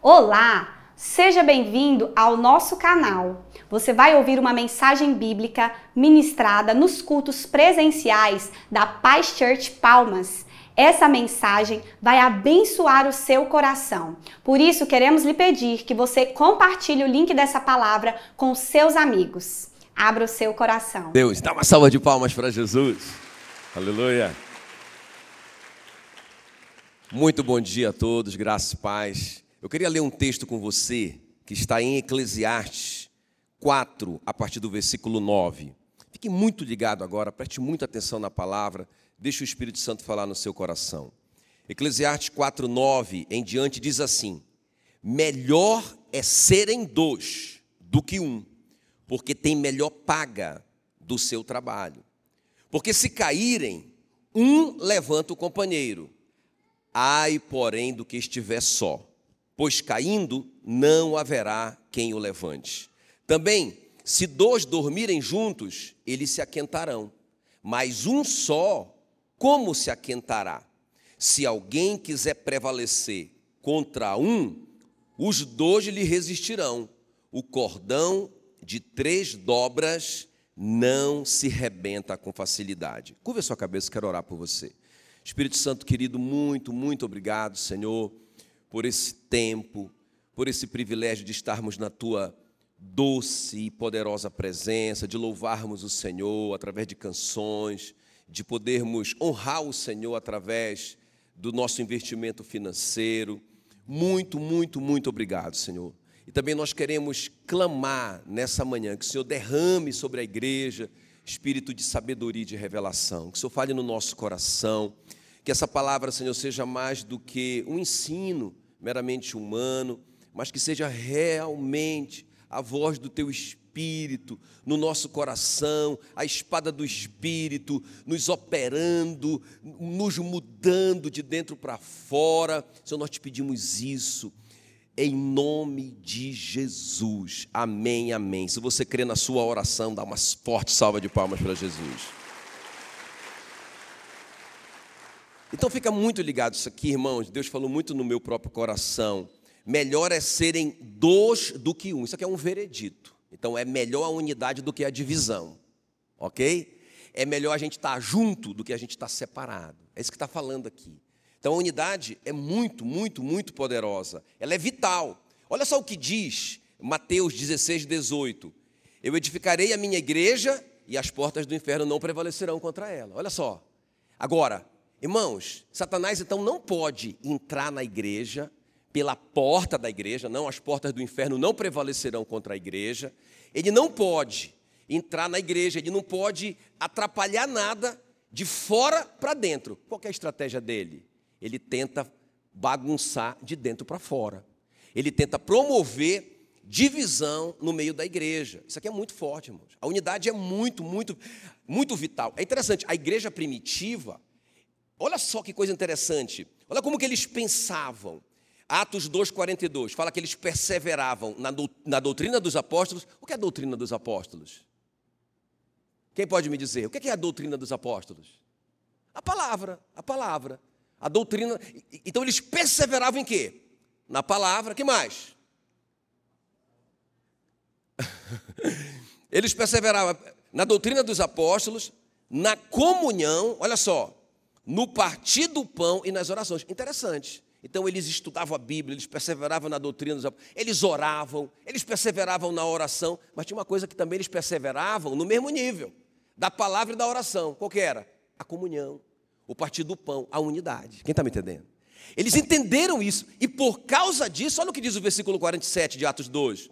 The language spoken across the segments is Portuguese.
Olá! Seja bem-vindo ao nosso canal. Você vai ouvir uma mensagem bíblica ministrada nos cultos presenciais da Paz Church Palmas. Essa mensagem vai abençoar o seu coração. Por isso, queremos lhe pedir que você compartilhe o link dessa palavra com seus amigos. Abra o seu coração. Deus, dá uma salva de palmas para Jesus. Aleluia. Muito bom dia a todos, graças e paz. Eu queria ler um texto com você que está em Eclesiastes 4, a partir do versículo 9. Fique muito ligado agora, preste muita atenção na palavra, deixe o Espírito Santo falar no seu coração. Eclesiastes 4, 9 em diante diz assim: Melhor é serem dois do que um, porque tem melhor paga do seu trabalho. Porque se caírem, um levanta o companheiro. Ai, porém, do que estiver só pois caindo não haverá quem o levante. Também, se dois dormirem juntos, eles se aquentarão, mas um só, como se aquentará? Se alguém quiser prevalecer contra um, os dois lhe resistirão. O cordão de três dobras não se rebenta com facilidade. Curva a sua cabeça, quero orar por você. Espírito Santo querido, muito, muito obrigado, Senhor por esse tempo, por esse privilégio de estarmos na tua doce e poderosa presença, de louvarmos o Senhor através de canções, de podermos honrar o Senhor através do nosso investimento financeiro. Muito, muito, muito obrigado, Senhor. E também nós queremos clamar nessa manhã que o Senhor derrame sobre a igreja espírito de sabedoria e de revelação, que o Senhor fale no nosso coração que essa palavra, Senhor, seja mais do que um ensino meramente humano, mas que seja realmente a voz do teu espírito no nosso coração, a espada do espírito nos operando, nos mudando de dentro para fora. Senhor, nós te pedimos isso em nome de Jesus. Amém, amém. Se você crê na sua oração, dá uma forte salva de palmas para Jesus. Então fica muito ligado isso aqui, irmãos. Deus falou muito no meu próprio coração. Melhor é serem dois do que um. Isso aqui é um veredito. Então é melhor a unidade do que a divisão. Ok? É melhor a gente estar junto do que a gente estar separado. É isso que está falando aqui. Então a unidade é muito, muito, muito poderosa. Ela é vital. Olha só o que diz Mateus 16, 18. Eu edificarei a minha igreja e as portas do inferno não prevalecerão contra ela. Olha só. Agora, Irmãos, Satanás então não pode entrar na igreja pela porta da igreja, não, as portas do inferno não prevalecerão contra a igreja. Ele não pode entrar na igreja, ele não pode atrapalhar nada de fora para dentro. Qual é a estratégia dele? Ele tenta bagunçar de dentro para fora. Ele tenta promover divisão no meio da igreja. Isso aqui é muito forte, irmãos. A unidade é muito, muito, muito vital. É interessante, a igreja primitiva, Olha só que coisa interessante. Olha como que eles pensavam. Atos 2,42 fala que eles perseveravam na, na, doutrina dos apóstolos. O que é a doutrina dos apóstolos? Quem pode me dizer? O que é a doutrina dos apóstolos? A palavra, a palavra. A doutrina. Então eles perseveravam em quê? Na palavra. que mais? eles perseveravam na doutrina dos apóstolos, na comunhão. Olha só, no partir do pão e nas orações. Interessante. Então eles estudavam a Bíblia, eles perseveravam na doutrina, eles oravam, eles perseveravam na oração, mas tinha uma coisa que também eles perseveravam no mesmo nível, da palavra e da oração. Qual que era? A comunhão, o partir do pão, a unidade. Quem está me entendendo? Eles entenderam isso, e por causa disso, olha o que diz o versículo 47 de Atos 2.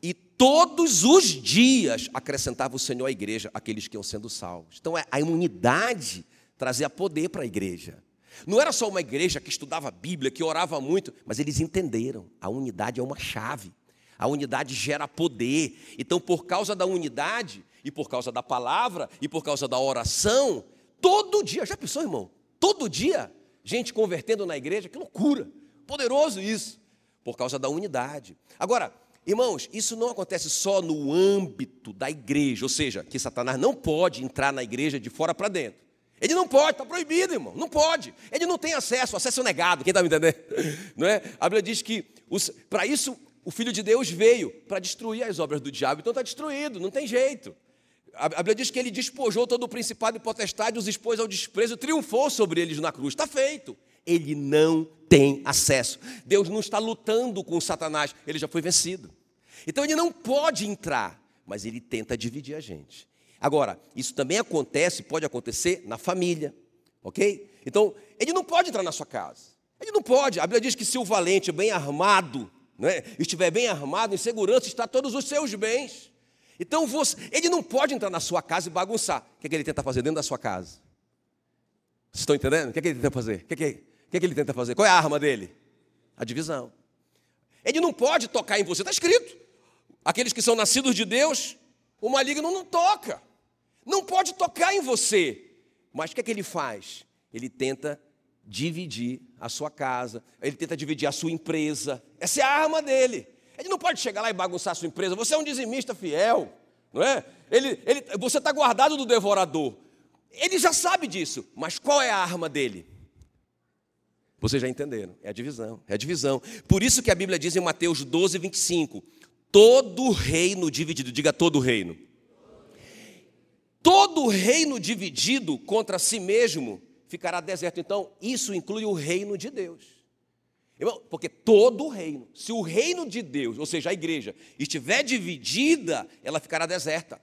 E todos os dias acrescentava o Senhor à igreja aqueles que iam sendo salvos. Então é a unidade trazia poder para a igreja. Não era só uma igreja que estudava a Bíblia, que orava muito, mas eles entenderam: a unidade é uma chave, a unidade gera poder. Então, por causa da unidade, e por causa da palavra, e por causa da oração, todo dia, já pensou, irmão? Todo dia, gente convertendo na igreja, que loucura, poderoso isso, por causa da unidade. Agora, irmãos, isso não acontece só no âmbito da igreja, ou seja, que Satanás não pode entrar na igreja de fora para dentro. Ele não pode, está proibido, irmão. Não pode. Ele não tem acesso, acesso negado. Quem está me entendendo? Não é? A Bíblia diz que para isso o Filho de Deus veio para destruir as obras do diabo. Então está destruído, não tem jeito. A Bíblia diz que ele despojou todo o principado e potestade, os expôs ao desprezo, triunfou sobre eles na cruz. Está feito. Ele não tem acesso. Deus não está lutando com Satanás, ele já foi vencido. Então ele não pode entrar, mas ele tenta dividir a gente. Agora, isso também acontece, pode acontecer na família, ok? Então, ele não pode entrar na sua casa. Ele não pode. A Bíblia diz que se o valente, bem armado, né, estiver bem armado, em segurança, está todos os seus bens. Então, você, ele não pode entrar na sua casa e bagunçar. O que, é que ele tenta fazer dentro da sua casa? Vocês estão entendendo? O que, é que ele tenta fazer? O que, é que, o que, é que ele tenta fazer? Qual é a arma dele? A divisão. Ele não pode tocar em você, está escrito. Aqueles que são nascidos de Deus, o maligno não toca. Não pode tocar em você. Mas o que é que ele faz? Ele tenta dividir a sua casa, ele tenta dividir a sua empresa. Essa é a arma dele. Ele não pode chegar lá e bagunçar a sua empresa. Você é um dizimista fiel, não é? Ele, ele, você está guardado do devorador. Ele já sabe disso, mas qual é a arma dele? Vocês já entenderam, é a divisão, é a divisão. Por isso que a Bíblia diz em Mateus 12, 25: todo reino dividido, diga todo reino. Todo reino dividido contra si mesmo ficará deserto. Então, isso inclui o reino de Deus. Porque todo reino, se o reino de Deus, ou seja, a igreja, estiver dividida, ela ficará deserta.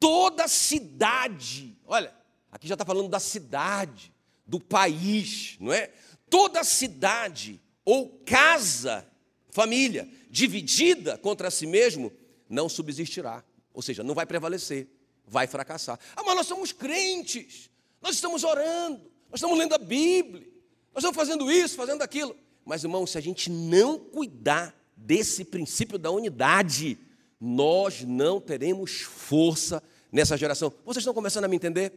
Toda cidade, olha, aqui já está falando da cidade, do país, não é? Toda cidade ou casa, família, dividida contra si mesmo, não subsistirá. Ou seja, não vai prevalecer, vai fracassar. Ah, mas nós somos crentes, nós estamos orando, nós estamos lendo a Bíblia. Nós estamos fazendo isso, fazendo aquilo. Mas, irmão, se a gente não cuidar desse princípio da unidade, nós não teremos força nessa geração. Vocês estão começando a me entender?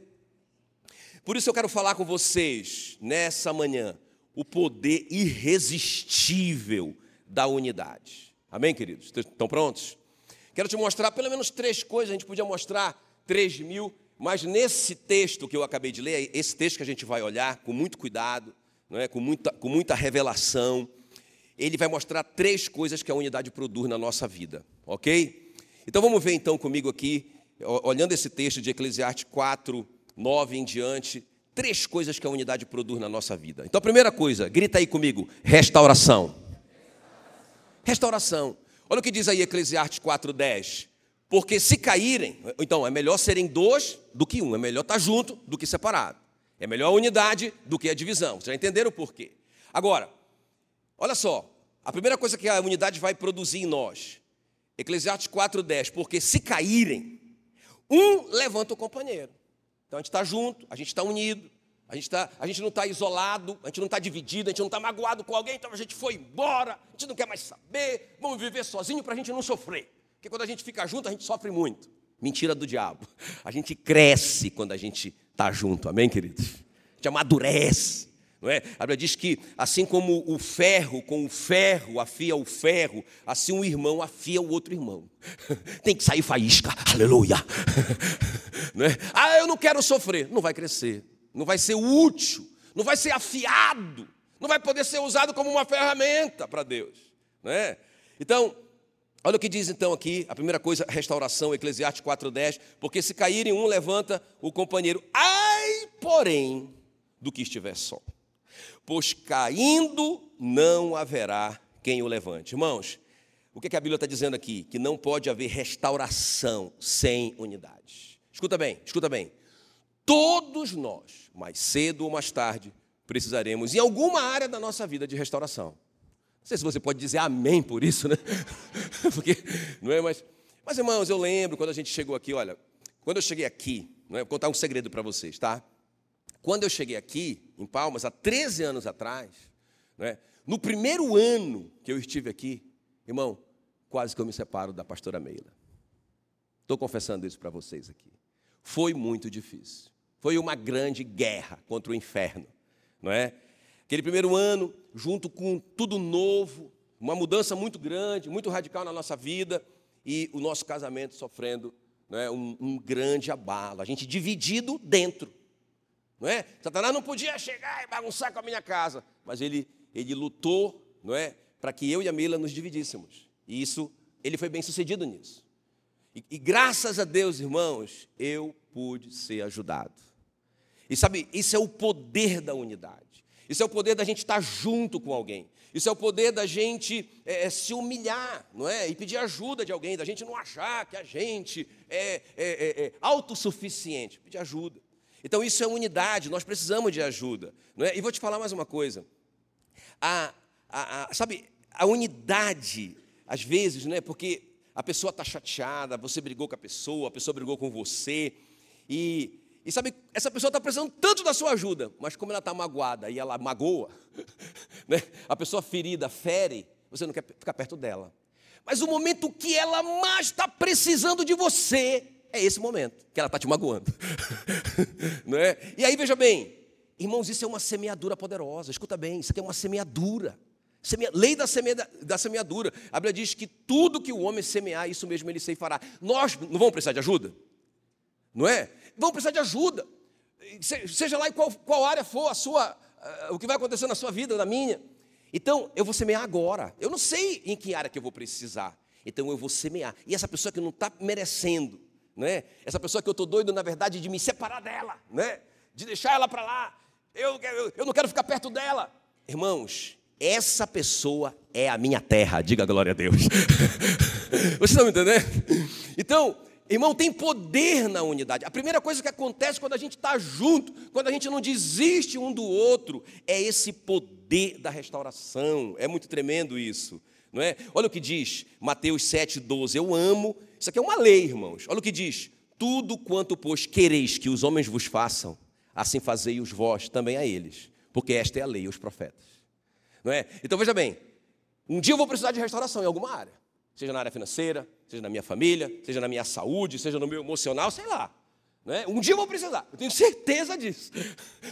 Por isso eu quero falar com vocês nessa manhã o poder irresistível da unidade. Amém, queridos? Estão prontos? Quero te mostrar pelo menos três coisas, a gente podia mostrar três mil, mas nesse texto que eu acabei de ler, esse texto que a gente vai olhar com muito cuidado, não é? com, muita, com muita revelação. Ele vai mostrar três coisas que a unidade produz na nossa vida, ok? Então vamos ver então comigo aqui, olhando esse texto de Eclesiastes 4, 9 em diante, três coisas que a unidade produz na nossa vida. Então a primeira coisa, grita aí comigo, restauração. Restauração. Olha o que diz aí Eclesiastes 10. Porque se caírem, então é melhor serem dois do que um, é melhor estar junto do que separado. É melhor a unidade do que a divisão. Vocês já entenderam o porquê? Agora, olha só. A primeira coisa que a unidade vai produzir em nós, Eclesiastes 4,10, porque se caírem, um levanta o companheiro. Então a gente está junto, a gente está unido, a gente, tá, a gente não está isolado, a gente não está dividido, a gente não está magoado com alguém, então a gente foi embora, a gente não quer mais saber, vamos viver sozinho para a gente não sofrer. Porque quando a gente fica junto, a gente sofre muito. Mentira do diabo. A gente cresce quando a gente está junto, amém, queridos? A gente amadurece. Não é? A Bíblia diz que assim como o ferro com o ferro afia o ferro, assim um irmão afia o outro irmão. Tem que sair faísca, aleluia. Não é? Ah, eu não quero sofrer. Não vai crescer, não vai ser útil, não vai ser afiado, não vai poder ser usado como uma ferramenta para Deus. Não é? Então, Olha o que diz então aqui, a primeira coisa, restauração, Eclesiastes 4,10, porque se caírem um, levanta o companheiro. Ai, porém, do que estiver só. Pois caindo não haverá quem o levante. Irmãos, o que a Bíblia está dizendo aqui? Que não pode haver restauração sem unidade. Escuta bem, escuta bem. Todos nós, mais cedo ou mais tarde, precisaremos, em alguma área da nossa vida, de restauração. Não sei se você pode dizer amém por isso, né? Porque, não é? Mas, mas, irmãos, eu lembro quando a gente chegou aqui, olha, quando eu cheguei aqui, não é? vou contar um segredo para vocês, tá? Quando eu cheguei aqui, em Palmas, há 13 anos atrás, não é? no primeiro ano que eu estive aqui, irmão, quase que eu me separo da pastora Meila. Estou confessando isso para vocês aqui. Foi muito difícil. Foi uma grande guerra contra o inferno, não é? Aquele primeiro ano, junto com tudo novo, uma mudança muito grande, muito radical na nossa vida e o nosso casamento sofrendo né, um, um grande abalo. A gente dividido dentro, não é? Satanás não podia chegar e bagunçar com a minha casa, mas ele, ele lutou, não é? Para que eu e a Mila nos dividíssemos. E isso, ele foi bem sucedido nisso. E, e graças a Deus, irmãos, eu pude ser ajudado. E sabe, isso é o poder da unidade. Isso é o poder da gente estar junto com alguém. Isso é o poder da gente é, é, se humilhar, não é? E pedir ajuda de alguém, da gente não achar que a gente é, é, é, é autossuficiente. Pedir ajuda. Então isso é unidade, nós precisamos de ajuda. Não é? E vou te falar mais uma coisa. A, a, a sabe, a unidade, às vezes, né, porque a pessoa está chateada, você brigou com a pessoa, a pessoa brigou com você, e, e sabe, essa pessoa está precisando tanto da sua ajuda, mas como ela está magoada e ela magoa, né, a pessoa ferida fere, você não quer ficar perto dela. Mas o momento que ela mais está precisando de você, é esse momento que ela está te magoando. não é? E aí, veja bem, irmãos, isso é uma semeadura poderosa. Escuta bem, isso aqui é uma semeadura. Semea, lei da, semea, da semeadura. A Bíblia diz que tudo que o homem semear, isso mesmo ele fará. Nós não vamos precisar de ajuda? Não é? Vamos precisar de ajuda. Seja lá em qual, qual área for a sua, uh, o que vai acontecer na sua vida, na minha. Então, eu vou semear agora. Eu não sei em que área que eu vou precisar. Então, eu vou semear. E essa pessoa que não está merecendo, né? Essa pessoa que eu estou doido, na verdade, de me separar dela, né? De deixar ela para lá. Eu, eu, eu não quero ficar perto dela. Irmãos, essa pessoa é a minha terra, diga glória a Deus. Vocês estão me entendendo? Então, irmão, tem poder na unidade. A primeira coisa que acontece quando a gente está junto, quando a gente não desiste um do outro, é esse poder da restauração. É muito tremendo isso. Não é? Olha o que diz Mateus 7,12. Eu amo isso aqui é uma lei, irmãos. Olha o que diz: tudo quanto, pois, quereis que os homens vos façam, assim fazei os vós também a eles, porque esta é a lei e os profetas. Não é? Então veja bem, um dia eu vou precisar de restauração em alguma área, seja na área financeira, seja na minha família, seja na minha saúde, seja no meu emocional, sei lá. Não é? Um dia eu vou precisar, eu tenho certeza disso.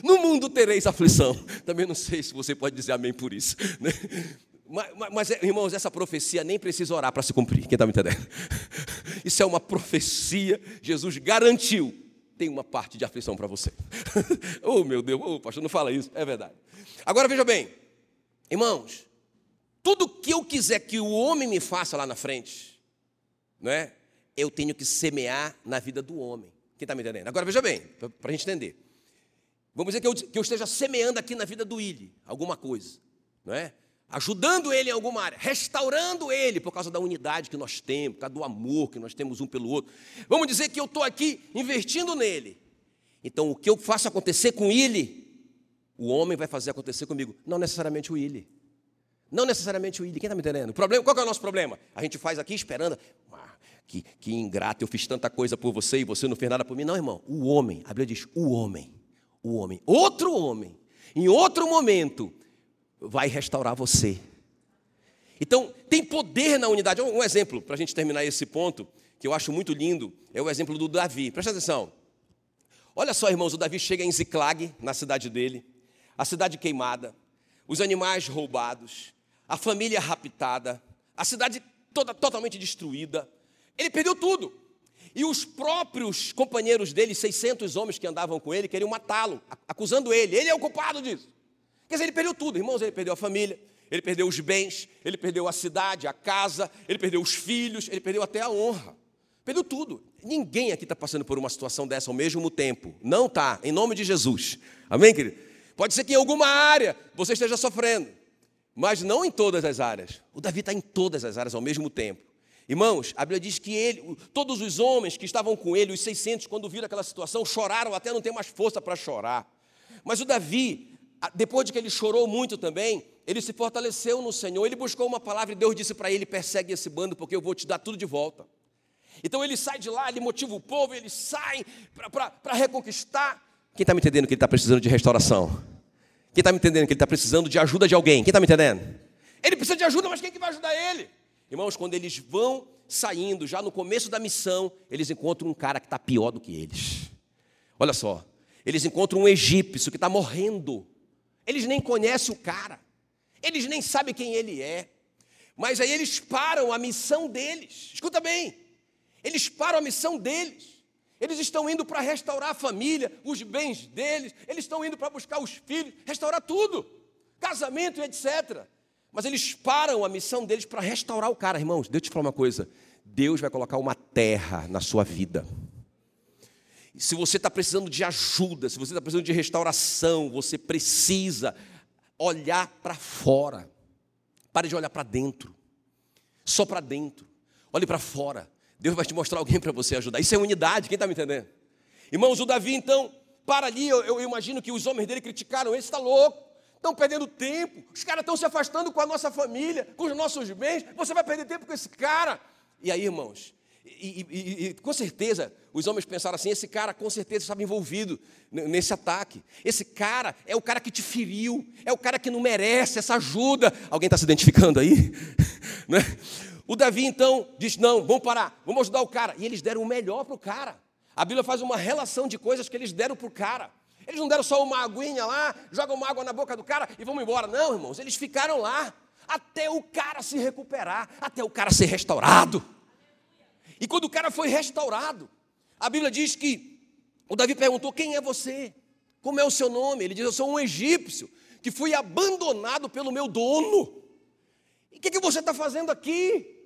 No mundo tereis aflição. Também não sei se você pode dizer amém por isso. Né? Mas, mas, irmãos, essa profecia nem precisa orar para se cumprir. Quem está me entendendo? Isso é uma profecia. Jesus garantiu. Tem uma parte de aflição para você. oh, meu Deus, oh, pastor, não fala isso. É verdade. Agora veja bem, irmãos, tudo que eu quiser que o homem me faça lá na frente, não é? Eu tenho que semear na vida do homem. Quem está me entendendo? Agora veja bem, para a gente entender. Vamos dizer que eu, que eu esteja semeando aqui na vida do Willi alguma coisa, não é? ajudando ele em alguma área, restaurando ele por causa da unidade que nós temos, por causa do amor que nós temos um pelo outro. Vamos dizer que eu estou aqui investindo nele. Então, o que eu faço acontecer com ele, o homem vai fazer acontecer comigo. Não necessariamente o ele. Não necessariamente o ele. Quem está me entendendo? O problema, qual é o nosso problema? A gente faz aqui esperando. Ah, que, que ingrato, eu fiz tanta coisa por você e você não fez nada por mim. Não, irmão. O homem, a Bíblia diz: o homem. O homem. Outro homem. Em outro momento, vai restaurar você. Então, tem poder na unidade. Um exemplo, para a gente terminar esse ponto, que eu acho muito lindo, é o exemplo do Davi. Presta atenção. Olha só, irmãos, o Davi chega em Ziclag, na cidade dele, a cidade queimada, os animais roubados, a família raptada, a cidade toda totalmente destruída. Ele perdeu tudo. E os próprios companheiros dele, 600 homens que andavam com ele, queriam matá-lo, acusando ele. Ele é o culpado disso. Quer dizer, ele perdeu tudo, irmãos, ele perdeu a família, ele perdeu os bens, ele perdeu a cidade, a casa, ele perdeu os filhos, ele perdeu até a honra. Perdeu tudo. Ninguém aqui está passando por uma situação dessa ao mesmo tempo. Não está, em nome de Jesus. Amém, querido? Pode ser que em alguma área você esteja sofrendo, mas não em todas as áreas. O Davi está em todas as áreas ao mesmo tempo. Irmãos, a Bíblia diz que ele, todos os homens que estavam com ele, os 600, quando viram aquela situação, choraram até não ter mais força para chorar. Mas o Davi, depois de que ele chorou muito também, ele se fortaleceu no Senhor, ele buscou uma palavra e Deus disse para ele: persegue esse bando, porque eu vou te dar tudo de volta. Então ele sai de lá, ele motiva o povo, ele sai para reconquistar. Quem está me entendendo que ele está precisando de restauração? Quem está me entendendo que ele está precisando de ajuda de alguém? Quem está me entendendo? Ele precisa de ajuda, mas quem que vai ajudar ele? Irmãos, quando eles vão saindo, já no começo da missão, eles encontram um cara que está pior do que eles. Olha só, eles encontram um egípcio que está morrendo eles nem conhecem o cara. Eles nem sabem quem ele é. Mas aí eles param a missão deles. Escuta bem. Eles param a missão deles. Eles estão indo para restaurar a família, os bens deles, eles estão indo para buscar os filhos, restaurar tudo, casamento e etc. Mas eles param a missão deles para restaurar o cara, irmãos. Deixa eu te falar uma coisa: Deus vai colocar uma terra na sua vida. Se você está precisando de ajuda, se você está precisando de restauração, você precisa olhar para fora. Pare de olhar para dentro. Só para dentro. Olhe para fora. Deus vai te mostrar alguém para você ajudar. Isso é unidade, quem está me entendendo? Irmãos, o Davi, então, para ali, eu, eu imagino que os homens dele criticaram, ele está louco, estão perdendo tempo, os caras estão se afastando com a nossa família, com os nossos bens, você vai perder tempo com esse cara. E aí, irmãos, e, e, e, com certeza, os homens pensaram assim: esse cara com certeza estava envolvido nesse ataque. Esse cara é o cara que te feriu, é o cara que não merece essa ajuda. Alguém está se identificando aí? né? O Davi então diz: não, vamos parar, vamos ajudar o cara. E eles deram o melhor para o cara. A Bíblia faz uma relação de coisas que eles deram para o cara. Eles não deram só uma aguinha lá, jogam uma água na boca do cara e vamos embora. Não, irmãos, eles ficaram lá até o cara se recuperar, até o cara ser restaurado. E quando o cara foi restaurado, a Bíblia diz que o Davi perguntou: Quem é você? Como é o seu nome? Ele diz: Eu sou um egípcio que fui abandonado pelo meu dono. E o que, que você está fazendo aqui?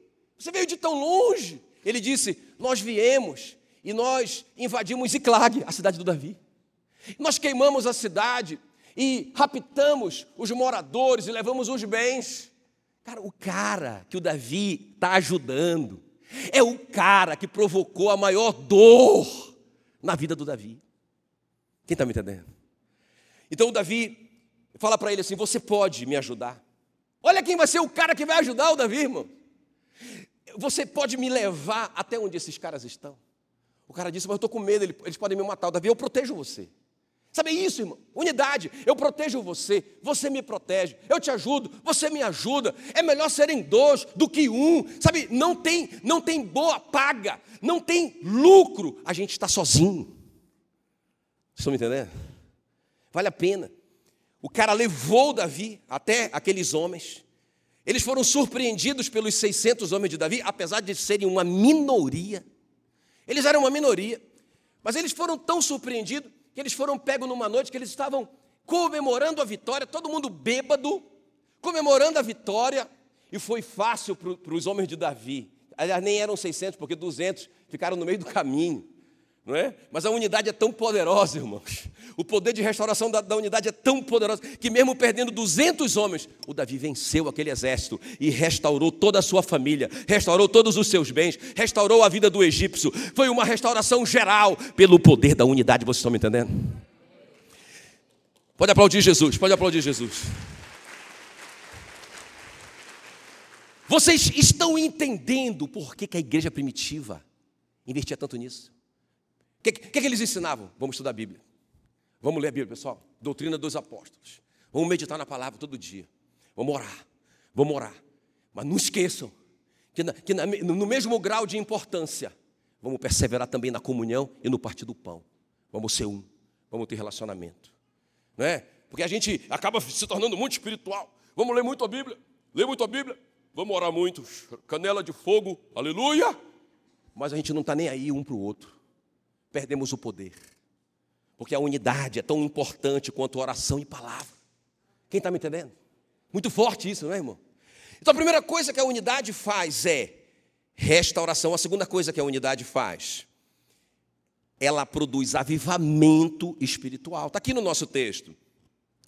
Você veio de tão longe. Ele disse: Nós viemos e nós invadimos Ziclag, a cidade do Davi. Nós queimamos a cidade e raptamos os moradores e levamos os bens. Cara, o cara que o Davi está ajudando é o cara que provocou a maior dor na vida do Davi. Quem está me entendendo? Então o Davi fala para ele assim: Você pode me ajudar. Olha quem vai ser o cara que vai ajudar o Davi, irmão. Você pode me levar até onde esses caras estão? O cara disse, mas eu estou com medo, eles podem me matar. Davi, eu protejo você. Sabe isso, irmão? Unidade. Eu protejo você, você me protege. Eu te ajudo, você me ajuda. É melhor serem dois do que um. Sabe? Não tem, não tem boa paga, não tem lucro. A gente está sozinho. Estão me entendendo? Vale a pena. O cara levou Davi até aqueles homens. Eles foram surpreendidos pelos 600 homens de Davi, apesar de serem uma minoria. Eles eram uma minoria, mas eles foram tão surpreendidos que eles foram pegos numa noite que eles estavam comemorando a vitória, todo mundo bêbado, comemorando a vitória, e foi fácil para os homens de Davi. Aliás, nem eram 600, porque 200 ficaram no meio do caminho não é? Mas a unidade é tão poderosa, irmãos. O poder de restauração da, da, unidade é tão poderoso que, mesmo perdendo 200 homens, o Davi venceu aquele exército e restaurou toda a sua família, restaurou todos os seus bens, restaurou a vida do egípcio. Foi uma restauração geral pelo poder da unidade. Vocês estão me entendendo? Pode aplaudir Jesus, pode aplaudir Jesus. Vocês estão entendendo por que, que a igreja primitiva investia tanto nisso? O que, que, que eles ensinavam? Vamos estudar a Bíblia. Vamos ler a Bíblia, pessoal. Doutrina dos apóstolos. Vamos meditar na palavra todo dia. Vamos orar. Vamos orar. Mas não esqueçam que, na, que na, no mesmo grau de importância, vamos perseverar também na comunhão e no partir do pão. Vamos ser um. Vamos ter relacionamento. Não é? Porque a gente acaba se tornando muito espiritual. Vamos ler muito a Bíblia. Ler muito a Bíblia. Vamos orar muito. Canela de fogo. Aleluia. Mas a gente não está nem aí um para o outro perdemos o poder. Porque a unidade é tão importante quanto oração e palavra. Quem está me entendendo? Muito forte isso, não é, irmão? Então a primeira coisa que a unidade faz é restauração. A segunda coisa que a unidade faz, ela produz avivamento espiritual. Está aqui no nosso texto.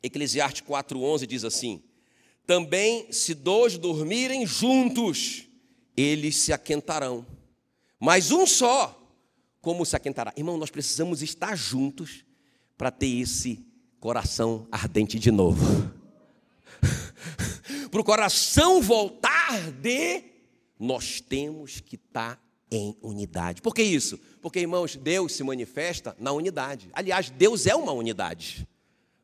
Eclesiastes 4,11 diz assim: Também se dois dormirem juntos, eles se aquentarão. Mas um só como se aquentará? Irmão, nós precisamos estar juntos para ter esse coração ardente de novo. para o coração voltar arder, nós temos que estar em unidade. Por que isso? Porque, irmãos, Deus se manifesta na unidade. Aliás, Deus é uma unidade,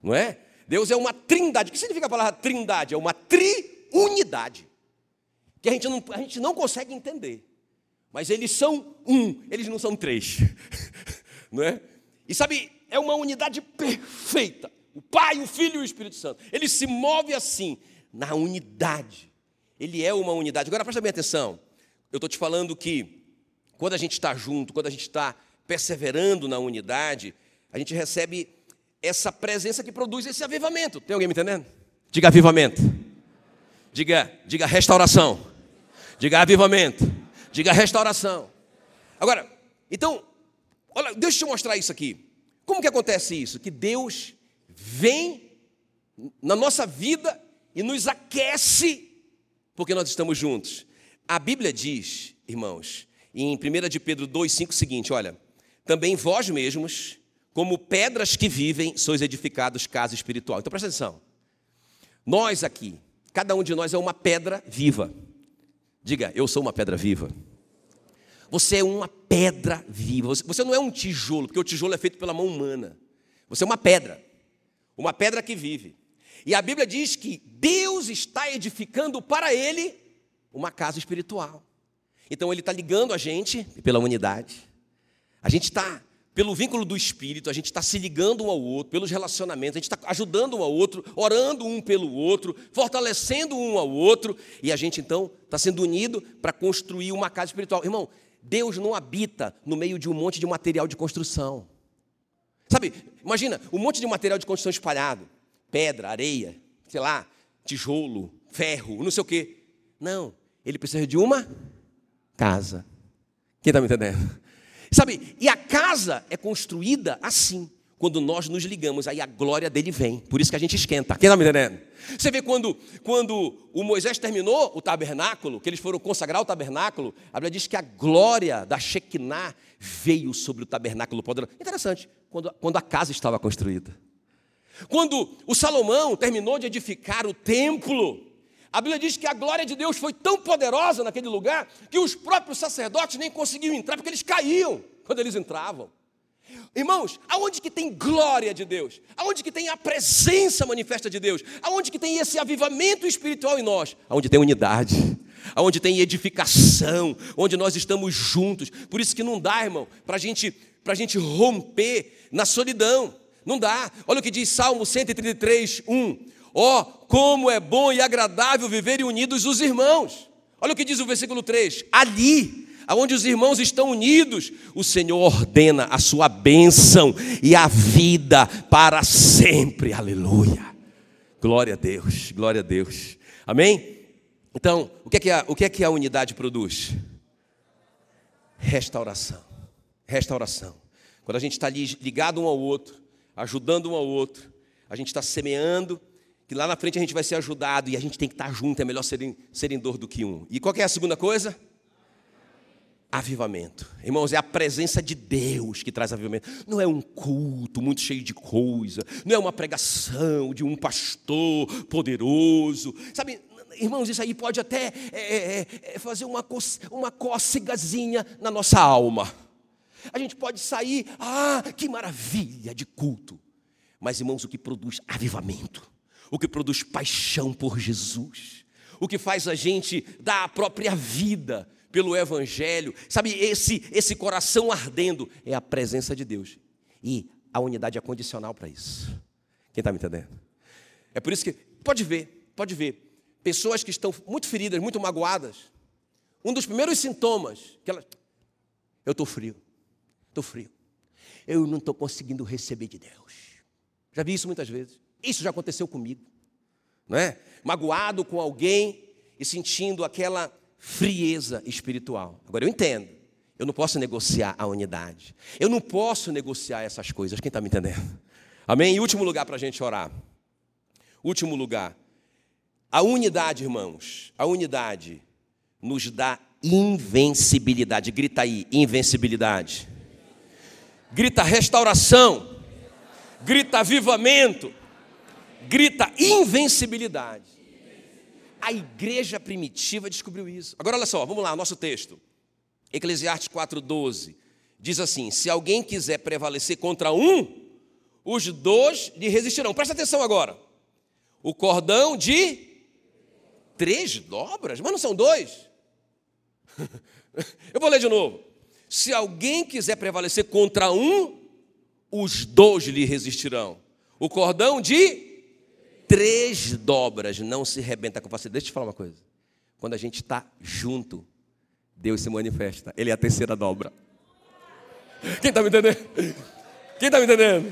não é? Deus é uma trindade. O que significa a palavra trindade? É uma triunidade. Que a gente não, a gente não consegue entender. Mas eles são um, eles não são três. não é? E sabe, é uma unidade perfeita. O Pai, o Filho e o Espírito Santo. Ele se move assim, na unidade. Ele é uma unidade. Agora presta bem atenção. Eu estou te falando que quando a gente está junto, quando a gente está perseverando na unidade, a gente recebe essa presença que produz esse avivamento. Tem alguém me entendendo? Diga avivamento. Diga, diga restauração. Diga avivamento. Diga restauração. Agora, então, olha, deixa eu te mostrar isso aqui. Como que acontece isso? Que Deus vem na nossa vida e nos aquece porque nós estamos juntos. A Bíblia diz, irmãos, em 1 de Pedro 2,5 o seguinte: olha, também vós mesmos, como pedras que vivem, sois edificados casa espiritual. Então presta atenção. Nós aqui, cada um de nós é uma pedra viva. Diga, eu sou uma pedra viva. Você é uma pedra viva. Você não é um tijolo, porque o tijolo é feito pela mão humana. Você é uma pedra. Uma pedra que vive. E a Bíblia diz que Deus está edificando para ele uma casa espiritual. Então ele está ligando a gente pela unidade. A gente está, pelo vínculo do Espírito, a gente está se ligando um ao outro, pelos relacionamentos, a gente está ajudando um ao outro, orando um pelo outro, fortalecendo um ao outro, e a gente então está sendo unido para construir uma casa espiritual. Irmão, Deus não habita no meio de um monte de material de construção. Sabe, imagina um monte de material de construção espalhado pedra, areia, sei lá, tijolo, ferro, não sei o quê. Não, ele precisa de uma casa. Quem está me entendendo? Sabe, e a casa é construída assim. Quando nós nos ligamos, aí a glória dele vem. Por isso que a gente esquenta. Quem está me entendendo? Você vê quando, quando o Moisés terminou o tabernáculo, que eles foram consagrar o tabernáculo, a Bíblia diz que a glória da Shekinah veio sobre o tabernáculo poderoso. Interessante, quando, quando a casa estava construída. Quando o Salomão terminou de edificar o templo, a Bíblia diz que a glória de Deus foi tão poderosa naquele lugar que os próprios sacerdotes nem conseguiam entrar porque eles caíam quando eles entravam. Irmãos, aonde que tem glória de Deus? Aonde que tem a presença manifesta de Deus? Aonde que tem esse avivamento espiritual em nós? Aonde tem unidade, aonde tem edificação, onde nós estamos juntos. Por isso que não dá, irmão, para gente, a gente romper na solidão. Não dá. Olha o que diz Salmo 133, 1. Ó, oh, como é bom e agradável viverem unidos os irmãos. Olha o que diz o versículo 3. Ali, aonde os irmãos estão unidos, o Senhor ordena a sua bênção e a vida para sempre. Aleluia. Glória a Deus, glória a Deus. Amém? Então, o que é que a, o que é que a unidade produz? Restauração. Restauração. Quando a gente está ligado um ao outro, ajudando um ao outro, a gente está semeando, que lá na frente a gente vai ser ajudado e a gente tem que estar junto, é melhor ser em, ser em dor do que um. E qual é a segunda coisa? Avivamento. Irmãos, é a presença de Deus que traz avivamento. Não é um culto muito cheio de coisa, não é uma pregação de um pastor poderoso. Sabe, irmãos, isso aí pode até é, é, é fazer uma, uma cócegazinha na nossa alma. A gente pode sair, ah, que maravilha de culto. Mas, irmãos, o que produz avivamento, o que produz paixão por Jesus, o que faz a gente dar a própria vida pelo Evangelho, sabe, esse, esse coração ardendo, é a presença de Deus. E a unidade é condicional para isso. Quem está me entendendo? É por isso que, pode ver, pode ver, pessoas que estão muito feridas, muito magoadas, um dos primeiros sintomas, que ela, eu estou frio. Estou frio. Eu não estou conseguindo receber de Deus. Já vi isso muitas vezes. Isso já aconteceu comigo. Não é? Magoado com alguém e sentindo aquela frieza espiritual. Agora eu entendo. Eu não posso negociar a unidade. Eu não posso negociar essas coisas. Quem está me entendendo? Amém? E último lugar para a gente orar. Último lugar. A unidade, irmãos, a unidade nos dá invencibilidade. Grita aí, invencibilidade grita restauração, grita avivamento, grita invencibilidade. A igreja primitiva descobriu isso. Agora olha só, vamos lá, nosso texto. Eclesiastes 4:12 diz assim: Se alguém quiser prevalecer contra um, os dois lhe resistirão. Presta atenção agora. O cordão de três dobras, mas não são dois. Eu vou ler de novo. Se alguém quiser prevalecer contra um, os dois lhe resistirão. O cordão de três dobras não se rebenta com facilidade. Deixa eu te falar uma coisa. Quando a gente está junto, Deus se manifesta. Ele é a terceira dobra. Quem está me entendendo? Quem está me entendendo?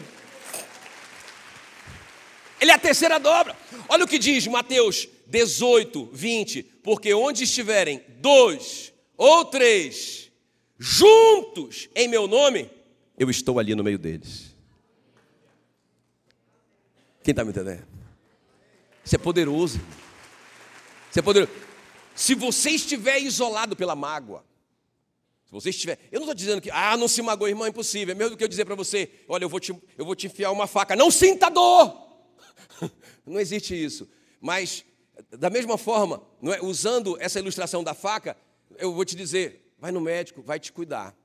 Ele é a terceira dobra. Olha o que diz Mateus 18, 20. Porque onde estiverem dois ou três juntos em meu nome, eu estou ali no meio deles. Quem está me entendendo? Isso é poderoso. Isso é poderoso. Se você estiver isolado pela mágoa, se você estiver. Eu não estou dizendo que, ah, não se magoe, irmão, é impossível. É mesmo do que eu dizer para você, olha, eu vou, te, eu vou te enfiar uma faca. Não sinta dor! Não existe isso. Mas, da mesma forma, é, usando essa ilustração da faca, eu vou te dizer: vai no médico, vai te cuidar.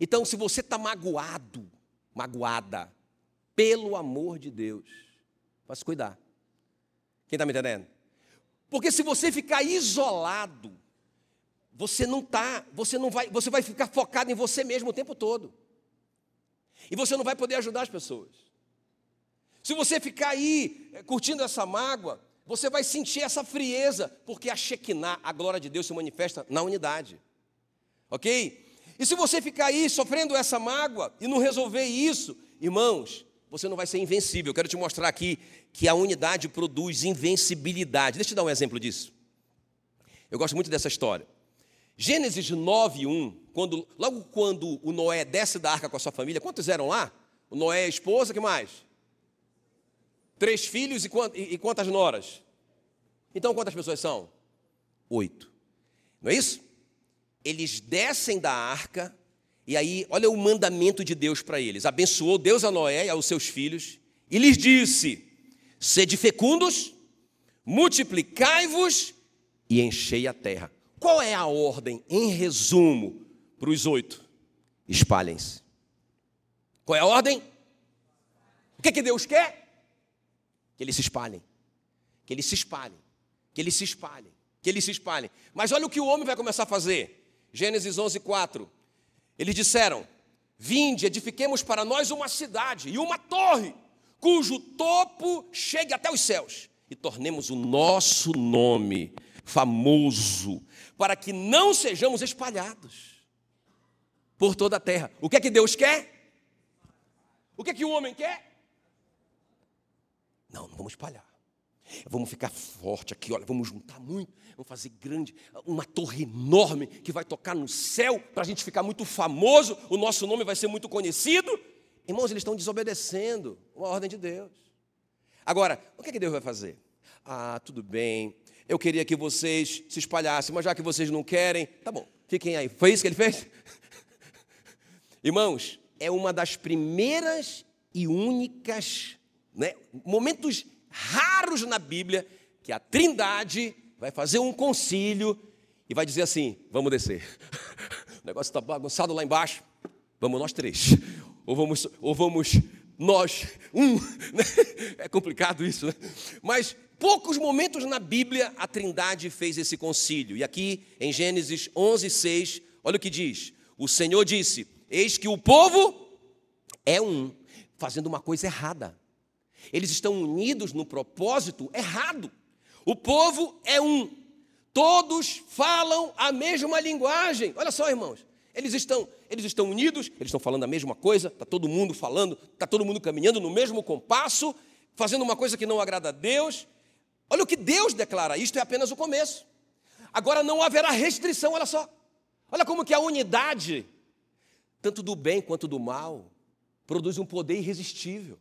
Então, se você está magoado, magoada, pelo amor de Deus, vai se cuidar. Quem está me entendendo? Porque se você ficar isolado, você não tá, você não vai, você vai ficar focado em você mesmo o tempo todo. E você não vai poder ajudar as pessoas. Se você ficar aí eh, curtindo essa mágoa, você vai sentir essa frieza, porque a Shekinah, a glória de Deus, se manifesta na unidade. Ok? E se você ficar aí sofrendo essa mágoa e não resolver isso, irmãos, você não vai ser invencível. Eu quero te mostrar aqui que a unidade produz invencibilidade. Deixa eu te dar um exemplo disso. Eu gosto muito dessa história. Gênesis 9, 1, quando, logo quando o Noé desce da arca com a sua família, quantos eram lá? O Noé, a esposa, que mais? Três filhos e quantas noras? Então quantas pessoas são? Oito. Não é isso? Eles descem da arca, e aí, olha o mandamento de Deus para eles. Abençoou Deus a Noé e aos seus filhos, e lhes disse: Sede fecundos, multiplicai-vos e enchei a terra. Qual é a ordem, em resumo, para os oito? Espalhem-se. Qual é a ordem? O que, é que Deus quer? que eles se espalhem, que eles se espalhem, que eles se espalhem, que eles se espalhem. Mas olha o que o homem vai começar a fazer. Gênesis 11, 4. Eles disseram: Vinde, edifiquemos para nós uma cidade e uma torre, cujo topo chegue até os céus, e tornemos o nosso nome famoso, para que não sejamos espalhados por toda a terra. O que é que Deus quer? O que é que o homem quer? Não, não vamos espalhar. Vamos ficar forte aqui, olha, vamos juntar muito, vamos fazer grande, uma torre enorme que vai tocar no céu para a gente ficar muito famoso, o nosso nome vai ser muito conhecido. Irmãos, eles estão desobedecendo uma ordem de Deus. Agora, o que, é que Deus vai fazer? Ah, tudo bem, eu queria que vocês se espalhassem, mas já que vocês não querem, tá bom, fiquem aí. Foi isso que ele fez? Irmãos, é uma das primeiras e únicas né, momentos raros na Bíblia que a Trindade vai fazer um concílio e vai dizer assim: vamos descer. O negócio está bagunçado lá embaixo. Vamos nós três. Ou vamos, ou vamos nós, um. Né? É complicado isso, né? Mas poucos momentos na Bíblia a Trindade fez esse concílio. E aqui em Gênesis 11, 6, olha o que diz: O Senhor disse: Eis que o povo é um, fazendo uma coisa errada. Eles estão unidos no propósito errado. O povo é um. Todos falam a mesma linguagem. Olha só, irmãos. Eles estão, eles estão unidos, eles estão falando a mesma coisa, está todo mundo falando, está todo mundo caminhando no mesmo compasso, fazendo uma coisa que não agrada a Deus. Olha o que Deus declara, isto é apenas o começo. Agora não haverá restrição, olha só. Olha como que a unidade, tanto do bem quanto do mal, produz um poder irresistível.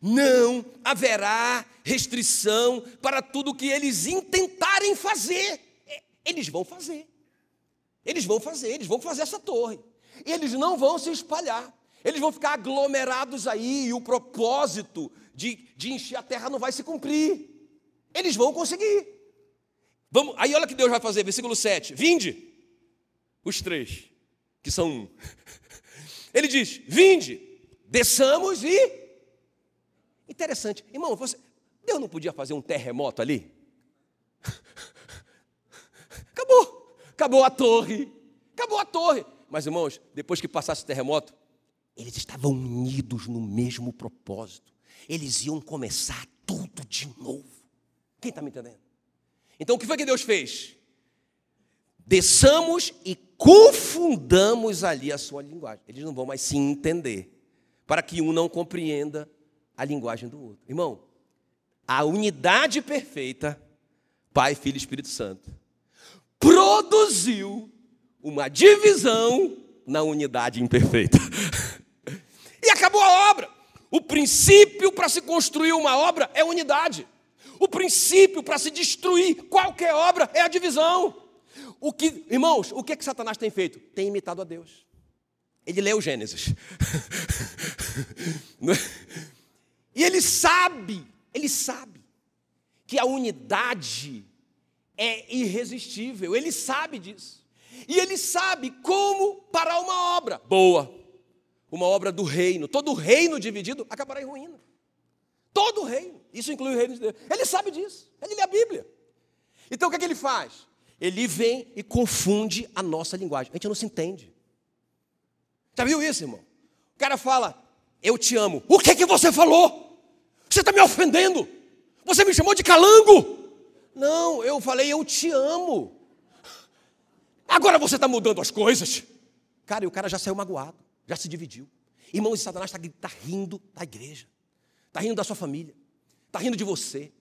Não haverá restrição para tudo que eles intentarem fazer. É, eles vão fazer. Eles vão fazer, eles vão fazer essa torre. Eles não vão se espalhar. Eles vão ficar aglomerados aí e o propósito de, de encher a terra não vai se cumprir. Eles vão conseguir. Vamos, aí olha o que Deus vai fazer, versículo 7. Vinde, os três, que são um. Ele diz: Vinde, desçamos e Interessante. Irmão, você, Deus não podia fazer um terremoto ali? Acabou. Acabou a torre. Acabou a torre. Mas, irmãos, depois que passasse o terremoto, eles estavam unidos no mesmo propósito. Eles iam começar tudo de novo. Quem está me entendendo? Então, o que foi que Deus fez? Desçamos e confundamos ali a sua linguagem. Eles não vão mais se entender, para que um não compreenda a linguagem do outro. Irmão, a unidade perfeita, Pai, Filho e Espírito Santo, produziu uma divisão na unidade imperfeita. e acabou a obra. O princípio para se construir uma obra é unidade. O princípio para se destruir qualquer obra é a divisão. O que, irmãos, o que que Satanás tem feito? Tem imitado a Deus. Ele leu Gênesis. e ele sabe, ele sabe que a unidade é irresistível. Ele sabe disso. E ele sabe como parar uma obra boa, uma obra do reino. Todo reino dividido acabará em ruína. Todo reino. Isso inclui o reino de Deus. Ele sabe disso. Ele lê a Bíblia. Então o que, é que ele faz? Ele vem e confunde a nossa linguagem. A gente não se entende. Já viu isso, irmão? O cara fala, eu te amo. O que, é que você falou? Você está me ofendendo. Você me chamou de calango. Não, eu falei, eu te amo. Agora você está mudando as coisas. Cara, e o cara já saiu magoado, já se dividiu. Irmãos, Satanás está tá rindo da igreja, está rindo da sua família, está rindo de você,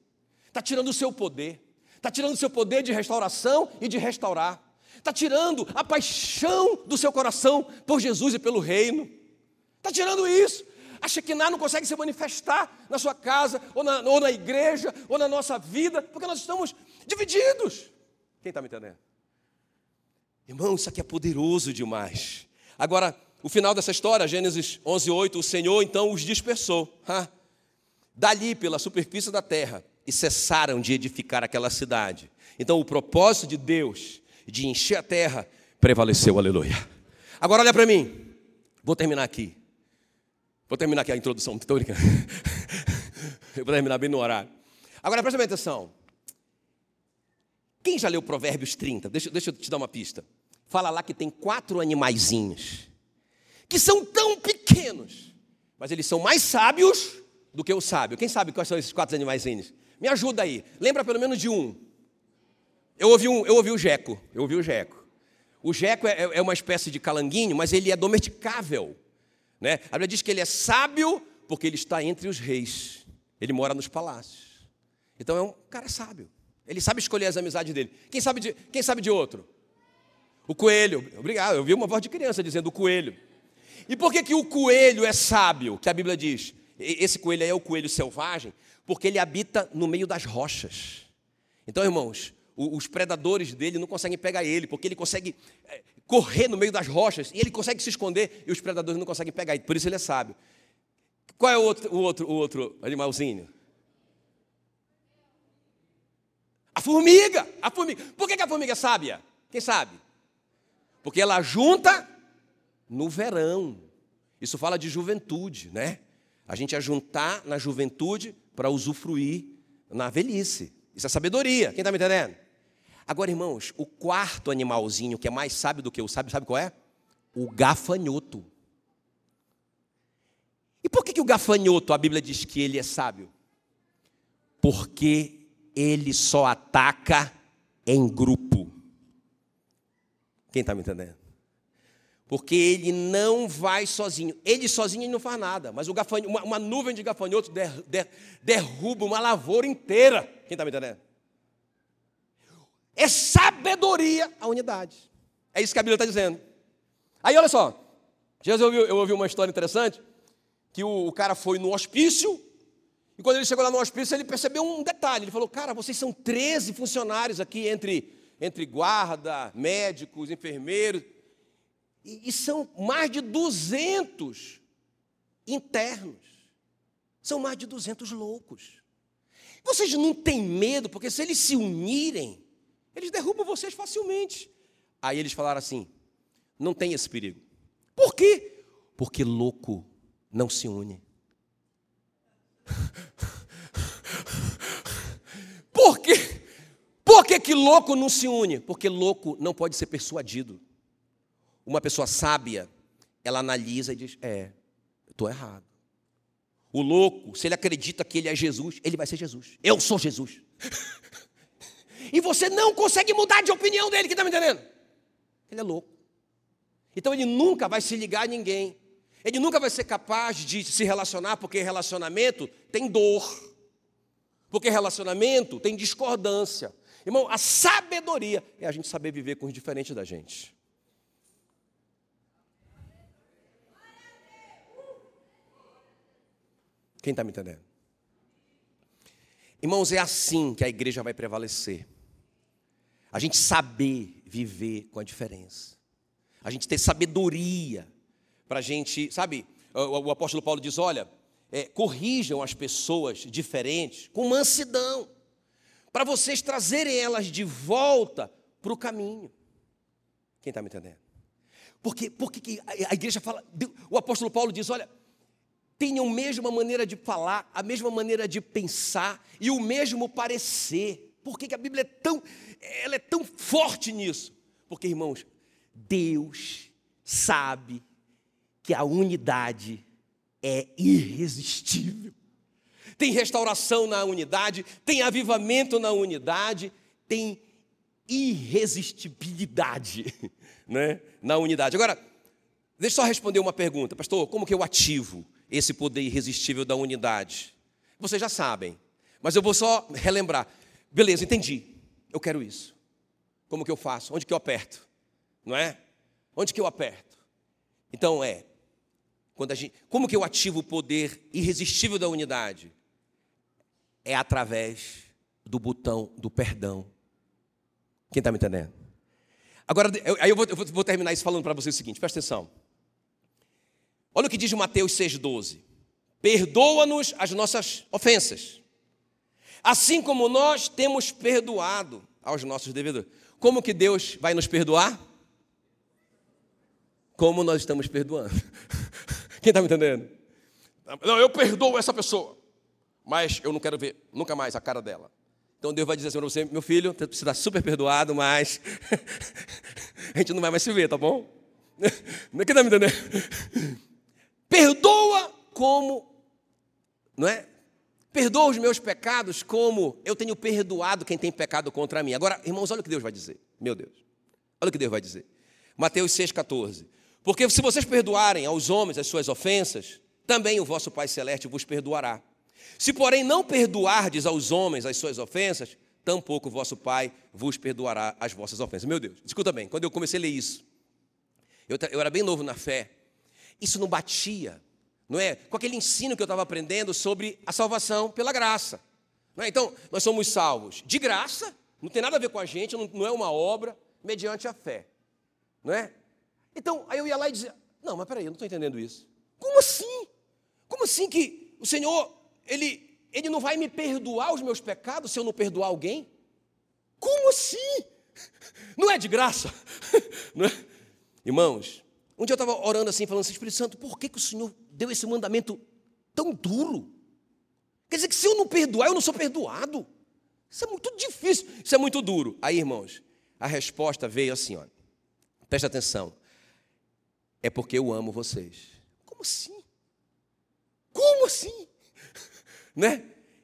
está tirando o seu poder, está tirando o seu poder de restauração e de restaurar, está tirando a paixão do seu coração por Jesus e pelo reino, está tirando isso. A Shekinah não consegue se manifestar na sua casa, ou na, ou na igreja, ou na nossa vida, porque nós estamos divididos. Quem está me entendendo? Irmão, isso aqui é poderoso demais. Agora, o final dessa história, Gênesis 11, 8, o Senhor então os dispersou. Ha? Dali, pela superfície da terra, e cessaram de edificar aquela cidade. Então, o propósito de Deus de encher a terra prevaleceu, aleluia. Agora, olha para mim. Vou terminar aqui. Vou terminar aqui a introdução, estou brincando. Eu vou terminar bem no horário. Agora, presta bem atenção. Quem já leu Provérbios 30? Deixa, deixa eu te dar uma pista. Fala lá que tem quatro animaizinhos, que são tão pequenos, mas eles são mais sábios do que o sábio. Quem sabe quais são esses quatro animaizinhos? Me ajuda aí. Lembra pelo menos de um. Eu ouvi, um, eu ouvi o jeco. Eu ouvi o jeco. O jeco é, é uma espécie de calanguinho, mas ele é domesticável. Né? A Bíblia diz que ele é sábio porque ele está entre os reis. Ele mora nos palácios. Então é um cara sábio. Ele sabe escolher as amizades dele. Quem sabe de, quem sabe de outro? O coelho. Obrigado, eu vi uma voz de criança dizendo o coelho. E por que, que o coelho é sábio? Que a Bíblia diz. Esse coelho aí é o coelho selvagem, porque ele habita no meio das rochas. Então, irmãos, os predadores dele não conseguem pegar ele, porque ele consegue é, correr no meio das rochas e ele consegue se esconder e os predadores não conseguem pegar. Por isso ele é sábio. Qual é o outro, o outro, o outro animalzinho? A formiga, a formiga. Por que a formiga é sábia? Quem sabe? Porque ela junta no verão. Isso fala de juventude, né? A gente ajuntar na juventude para usufruir na velhice. Isso é sabedoria. Quem está me entendendo? Agora, irmãos, o quarto animalzinho que é mais sábio do que o sábio, sabe qual é? O gafanhoto. E por que, que o gafanhoto, a Bíblia diz que ele é sábio? Porque ele só ataca em grupo. Quem está me entendendo? Porque ele não vai sozinho. Ele sozinho ele não faz nada. Mas uma, uma nuvem de gafanhotos der, der, derruba uma lavoura inteira. Quem está me entendendo? É sabedoria a unidade. É isso que a Bíblia está dizendo. Aí olha só. Jesus, eu ouvi, eu ouvi uma história interessante. Que o, o cara foi no hospício e quando ele chegou lá no hospício, ele percebeu um detalhe. Ele falou: Cara, vocês são 13 funcionários aqui, entre, entre guarda, médicos, enfermeiros. E, e são mais de 200 internos. São mais de 200 loucos. Vocês não têm medo, porque se eles se unirem, eles derrubam vocês facilmente. Aí eles falaram assim: não tem esse perigo. Por quê? Porque louco não se une. Por quê? Por que, que louco não se une? Porque louco não pode ser persuadido. Uma pessoa sábia, ela analisa e diz: É, eu estou errado. O louco, se ele acredita que ele é Jesus, ele vai ser Jesus. Eu sou Jesus. e você não consegue mudar de opinião dele, que está me entendendo? Ele é louco. Então ele nunca vai se ligar a ninguém. Ele nunca vai ser capaz de se relacionar, porque relacionamento tem dor. Porque relacionamento tem discordância. Irmão, a sabedoria é a gente saber viver com os diferentes da gente. Quem está me entendendo? Irmãos, é assim que a igreja vai prevalecer. A gente saber viver com a diferença. A gente ter sabedoria para a gente, sabe? O, apóstolo Paulo diz: olha, é, corrijam as pessoas diferentes com mansidão, para vocês trazerem elas de volta para o caminho. Quem está me entendendo? Porque, porque a igreja fala, o apóstolo Paulo diz: olha, tenham a mesma maneira de falar, a mesma maneira de pensar e o mesmo parecer. Por que, que a Bíblia é tão, ela é tão forte nisso? Porque, irmãos, Deus sabe que a unidade é irresistível. Tem restauração na unidade, tem avivamento na unidade, tem irresistibilidade né, na unidade. Agora, deixa eu só responder uma pergunta, pastor: como que eu ativo esse poder irresistível da unidade? Vocês já sabem, mas eu vou só relembrar. Beleza, entendi. Eu quero isso. Como que eu faço? Onde que eu aperto? Não é? Onde que eu aperto? Então é, quando a gente, como que eu ativo o poder irresistível da unidade? É através do botão do perdão. Quem está me entendendo? Agora, eu, aí eu vou, eu vou terminar isso falando para vocês o seguinte, presta atenção. Olha o que diz Mateus 6,12. Perdoa-nos as nossas ofensas, assim como nós temos perdoado aos nossos devedores. Como que Deus vai nos perdoar? Como nós estamos perdoando. Quem está me entendendo? Não, eu perdoo essa pessoa, mas eu não quero ver nunca mais a cara dela. Então Deus vai dizer assim para você, meu filho, você está super perdoado, mas a gente não vai mais se ver, tá bom? Quem está me entendendo? Perdoa como, não é? Perdoa os meus pecados como eu tenho perdoado quem tem pecado contra mim. Agora, irmãos, olha o que Deus vai dizer. Meu Deus. Olha o que Deus vai dizer. Mateus 6,14. Porque se vocês perdoarem aos homens as suas ofensas, também o vosso Pai Celeste vos perdoará. Se, porém, não perdoardes aos homens as suas ofensas, tampouco o vosso Pai vos perdoará as vossas ofensas. Meu Deus, escuta bem, quando eu comecei a ler isso, eu, eu era bem novo na fé, isso não batia, não é? Com aquele ensino que eu estava aprendendo sobre a salvação pela graça. É? Então, nós somos salvos de graça, não tem nada a ver com a gente, não, não é uma obra, mediante a fé. Não é? Então, aí eu ia lá e dizia: Não, mas peraí, eu não estou entendendo isso. Como assim? Como assim que o Senhor, ele, ele não vai me perdoar os meus pecados se eu não perdoar alguém? Como assim? Não é de graça? Não é? Irmãos, um dia eu estava orando assim, falando assim, Espírito Santo, por que, que o Senhor deu esse mandamento tão duro? Quer dizer que se eu não perdoar, eu não sou perdoado. Isso é muito difícil, isso é muito duro. Aí, irmãos, a resposta veio assim, olha. Presta atenção é porque eu amo vocês. Como assim? Como assim? né?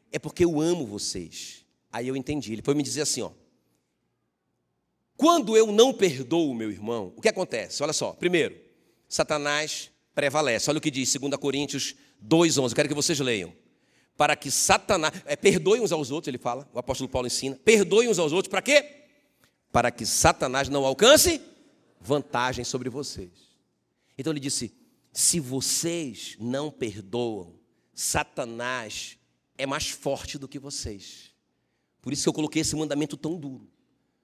É porque eu amo vocês. Aí eu entendi. Ele foi me dizer assim, ó. Quando eu não perdoo o meu irmão, o que acontece? Olha só. Primeiro, Satanás prevalece. Olha o que diz 2 Coríntios 2:11. Eu quero que vocês leiam. Para que Satanás, é, perdoem uns aos outros, ele fala, o apóstolo Paulo ensina. Perdoem uns aos outros para quê? Para que Satanás não alcance vantagem sobre vocês. Então ele disse: se vocês não perdoam, Satanás é mais forte do que vocês. Por isso que eu coloquei esse mandamento tão duro,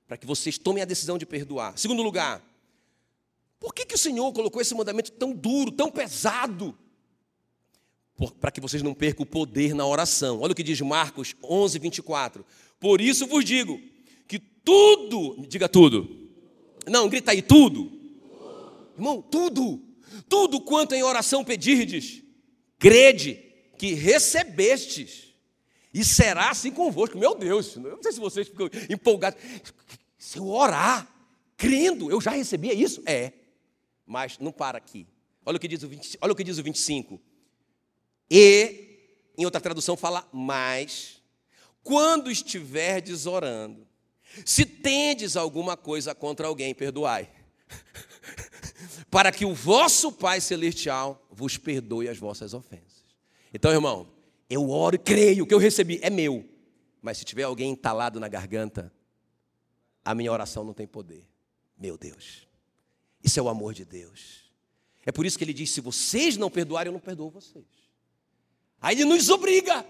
para que vocês tomem a decisão de perdoar. Segundo lugar, por que, que o Senhor colocou esse mandamento tão duro, tão pesado? Para que vocês não percam o poder na oração. Olha o que diz Marcos 11, 24. Por isso vos digo que tudo, diga tudo. Não, grita aí, tudo. Irmão, tudo tudo quanto em oração pedirdes, crede que recebestes, e será assim convosco. Meu Deus, eu não sei se vocês ficam empolgados. Se eu orar, crendo, eu já recebia isso? É, mas não para aqui. Olha o que diz o, 20, olha o, que diz o 25. E, em outra tradução, fala mais. Quando estiverdes orando, se tendes alguma coisa contra alguém, perdoai. para que o vosso Pai Celestial vos perdoe as vossas ofensas. Então, irmão, eu oro e creio que eu recebi, é meu. Mas se tiver alguém entalado na garganta, a minha oração não tem poder. Meu Deus, isso é o amor de Deus. É por isso que ele diz: se vocês não perdoarem, eu não perdoo vocês. Aí ele nos obriga,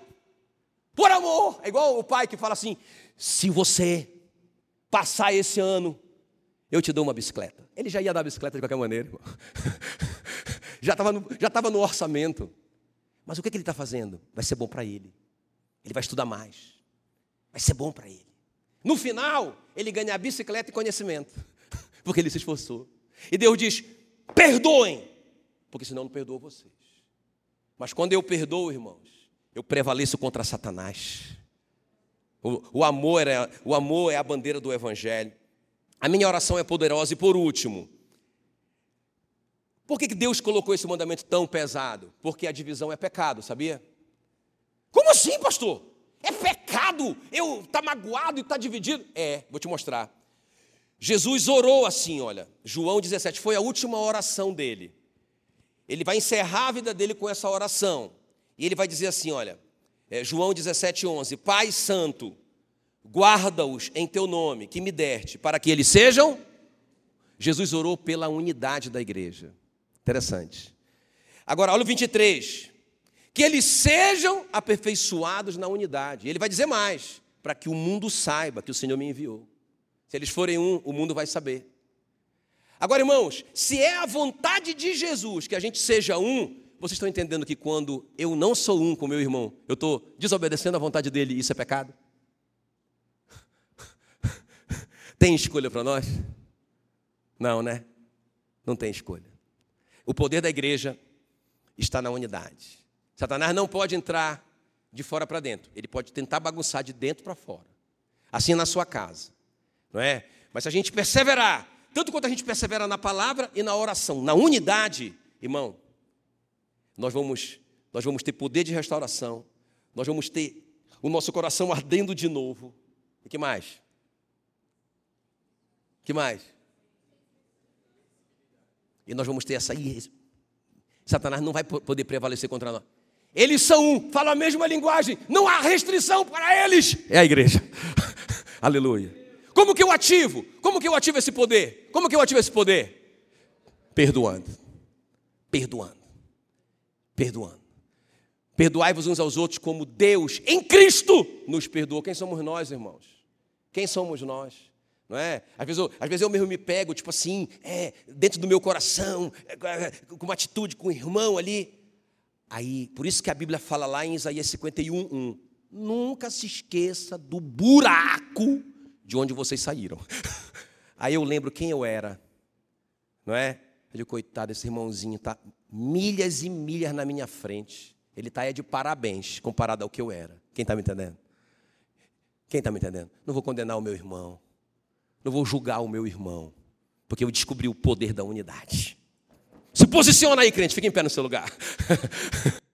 por amor. É igual o pai que fala assim: se você passar esse ano, eu te dou uma bicicleta. Ele já ia dar a bicicleta de qualquer maneira, irmão. já estava no, no orçamento. Mas o que, que ele está fazendo? Vai ser bom para ele. Ele vai estudar mais. Vai ser bom para ele. No final, ele ganha a bicicleta e conhecimento. Porque ele se esforçou. E Deus diz: perdoem, porque senão eu não perdoo vocês. Mas quando eu perdoo, irmãos, eu prevaleço contra Satanás. O, o, amor é, o amor é a bandeira do Evangelho. A minha oração é poderosa. E por último, por que Deus colocou esse mandamento tão pesado? Porque a divisão é pecado, sabia? Como assim, pastor? É pecado? Eu tá magoado e tá dividido? É, vou te mostrar. Jesus orou assim, olha, João 17, foi a última oração dele. Ele vai encerrar a vida dele com essa oração. E ele vai dizer assim: olha, é, João 17, 11: Pai Santo, guarda-os em teu nome, que me deste, para que eles sejam. Jesus orou pela unidade da igreja. Interessante. Agora, olha o 23. Que eles sejam aperfeiçoados na unidade. Ele vai dizer mais: para que o mundo saiba que o Senhor me enviou. Se eles forem um, o mundo vai saber. Agora, irmãos, se é a vontade de Jesus que a gente seja um, vocês estão entendendo que quando eu não sou um com meu irmão, eu estou desobedecendo a vontade dele isso é pecado? Tem escolha para nós? Não, né? Não tem escolha. O poder da igreja está na unidade. Satanás não pode entrar de fora para dentro, ele pode tentar bagunçar de dentro para fora. Assim na sua casa, não é? Mas se a gente perseverar, tanto quanto a gente persevera na palavra e na oração, na unidade, irmão, nós vamos, nós vamos ter poder de restauração, nós vamos ter o nosso coração ardendo de novo. E que mais? Que mais? E nós vamos ter essa. Satanás não vai poder prevalecer contra nós. Eles são um, falam a mesma linguagem, não há restrição para eles. É a igreja. Aleluia. Como que eu ativo? Como que eu ativo esse poder? Como que eu ativo esse poder? Perdoando. Perdoando. Perdoando. Perdoai-vos uns aos outros como Deus em Cristo nos perdoou. Quem somos nós, irmãos? Quem somos nós? Não é? Às vezes, eu, às vezes eu mesmo me pego, tipo assim, é, dentro do meu coração, é, com uma atitude com o irmão ali. Aí, por isso que a Bíblia fala lá em Isaías 51, 1. Nunca se esqueça do buraco de onde vocês saíram. Aí eu lembro quem eu era, não é? Eu digo, coitado, esse irmãozinho está milhas e milhas na minha frente. Ele está aí de parabéns comparado ao que eu era. Quem está me entendendo? Quem está me entendendo? Não vou condenar o meu irmão. Não vou julgar o meu irmão. Porque eu descobri o poder da unidade. Se posiciona aí, crente. Fica em pé no seu lugar.